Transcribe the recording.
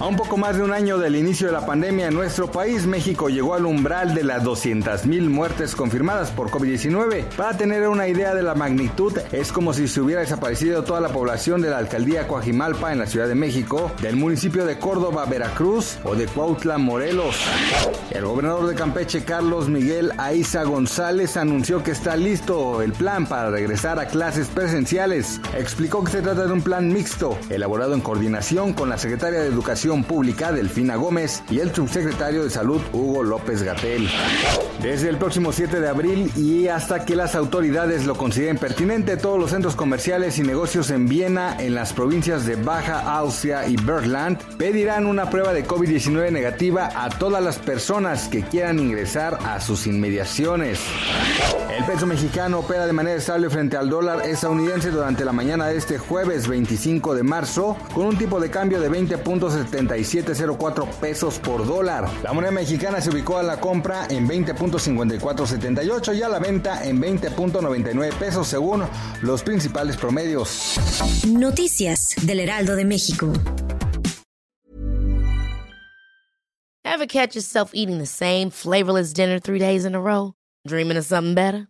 A un poco más de un año del inicio de la pandemia en nuestro país, México llegó al umbral de las 200.000 muertes confirmadas por COVID-19. Para tener una idea de la magnitud, es como si se hubiera desaparecido toda la población de la alcaldía Coajimalpa en la Ciudad de México, del municipio de Córdoba, Veracruz o de Cuautla, Morelos. El gobernador de Campeche, Carlos Miguel Aiza González, anunció que está listo el plan para regresar a clases presenciales. Explicó que se trata de un plan mixto, elaborado en coordinación con la secretaria de Educación Pública, Delfina Gómez, y el subsecretario de Salud, Hugo López Gatel. Desde el próximo 7 de abril y hasta que las autoridades lo consideren pertinente, todos los centros comerciales y negocios en Viena, en las provincias de Baja Austria y Bergland, pedirán una prueba de COVID-19 negativa a todas las personas que quieran ingresar a sus inmediaciones. El peso mexicano opera de manera estable frente al dólar estadounidense durante la mañana de este jueves 25 de marzo, con un tipo de cambio de 20.7704 pesos por dólar. La moneda mexicana se ubicó a la compra en 20.5478 y a la venta en 20.99 pesos según los principales promedios. Noticias del Heraldo de México. Ever catch yourself eating the same flavorless dinner three days in a row? Dreaming of something better?